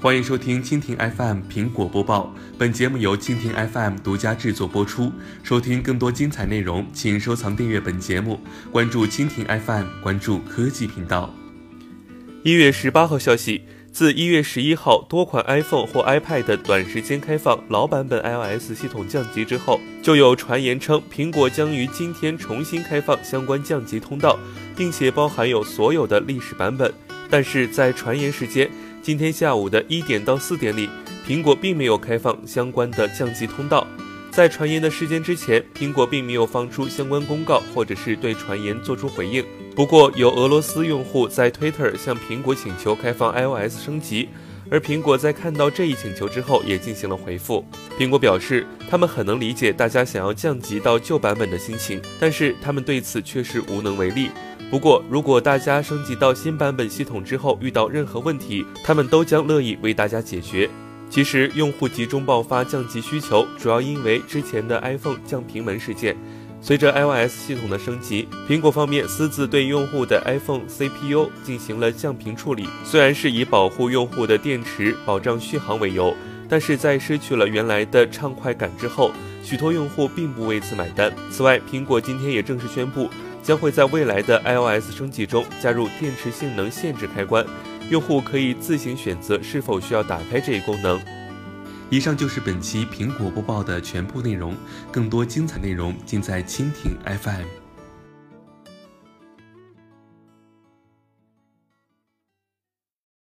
欢迎收听蜻蜓 FM 苹果播报，本节目由蜻蜓 FM 独家制作播出。收听更多精彩内容，请收藏订阅本节目，关注蜻蜓 FM，关注科技频道。一月十八号消息，自一月十一号多款 iPhone 或 iPad 短时间开放老版本 iOS 系统降级之后，就有传言称苹果将于今天重新开放相关降级通道，并且包含有所有的历史版本。但是在传言时间。今天下午的一点到四点里，苹果并没有开放相关的降级通道。在传言的时间之前，苹果并没有放出相关公告，或者是对传言做出回应。不过，有俄罗斯用户在 Twitter 向苹果请求开放 iOS 升级，而苹果在看到这一请求之后也进行了回复。苹果表示，他们很能理解大家想要降级到旧版本的心情，但是他们对此却是无能为力。不过，如果大家升级到新版本系统之后遇到任何问题，他们都将乐意为大家解决。其实，用户集中爆发降级需求，主要因为之前的 iPhone 降屏门事件。随着 iOS 系统的升级，苹果方面私自对用户的 iPhone CPU 进行了降频处理。虽然是以保护用户的电池、保障续航为由，但是在失去了原来的畅快感之后，许多用户并不为此买单。此外，苹果今天也正式宣布。将会在未来的 iOS 升级中加入电池性能限制开关，用户可以自行选择是否需要打开这一功能。以上就是本期苹果播报的全部内容，更多精彩内容尽在蜻蜓 FM。